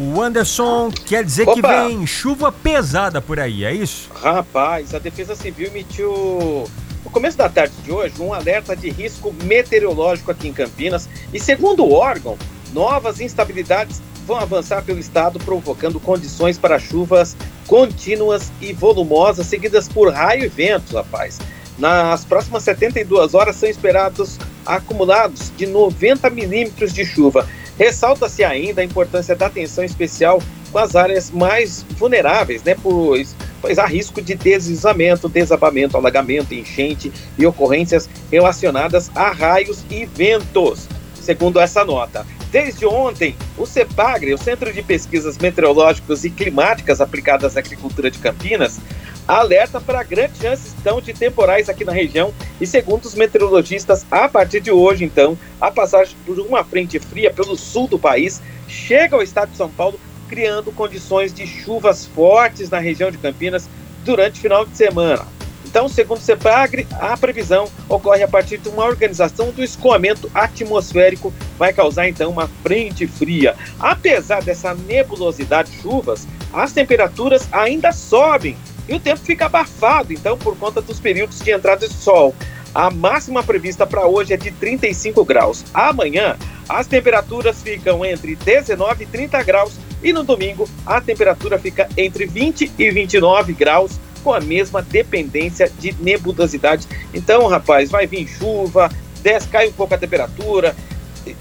O Anderson quer dizer Opa. que vem chuva pesada por aí, é isso? Rapaz, a Defesa Civil emitiu no começo da tarde de hoje um alerta de risco meteorológico aqui em Campinas e segundo o órgão, novas instabilidades vão avançar pelo estado provocando condições para chuvas contínuas e volumosas seguidas por raio e ventos, rapaz. Nas próximas 72 horas são esperados acumulados de 90 milímetros de chuva. Ressalta-se ainda a importância da atenção especial com as áreas mais vulneráveis, né? Pois, pois há risco de deslizamento, desabamento, alagamento, enchente e ocorrências relacionadas a raios e ventos, segundo essa nota. Desde ontem, o CEPAGRE, o Centro de Pesquisas Meteorológicas e Climáticas Aplicadas à Agricultura de Campinas, alerta para grandes chances então de temporais aqui na região e segundo os meteorologistas, a partir de hoje então, a passagem por uma frente fria pelo sul do país chega ao estado de São Paulo, criando condições de chuvas fortes na região de Campinas durante o final de semana. Então, segundo o CEPAGRE, a previsão ocorre a partir de uma organização do escoamento atmosférico, vai causar então uma frente fria. Apesar dessa nebulosidade de chuvas, as temperaturas ainda sobem e o tempo fica abafado, então, por conta dos períodos de entrada de sol. A máxima prevista para hoje é de 35 graus. Amanhã, as temperaturas ficam entre 19 e 30 graus e no domingo a temperatura fica entre 20 e 29 graus com a mesma dependência de nebulosidade. Então, rapaz, vai vir chuva, desce, cai um pouco a temperatura,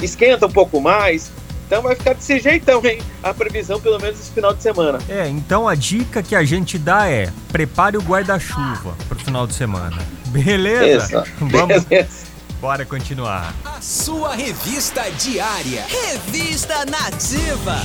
esquenta um pouco mais. Então vai ficar desse jeitão, hein? A previsão, pelo menos esse final de semana. É, então a dica que a gente dá é: prepare o guarda-chuva pro final de semana. Beleza? Vamos, Beleza. bora continuar. A sua revista diária. Revista Nativa.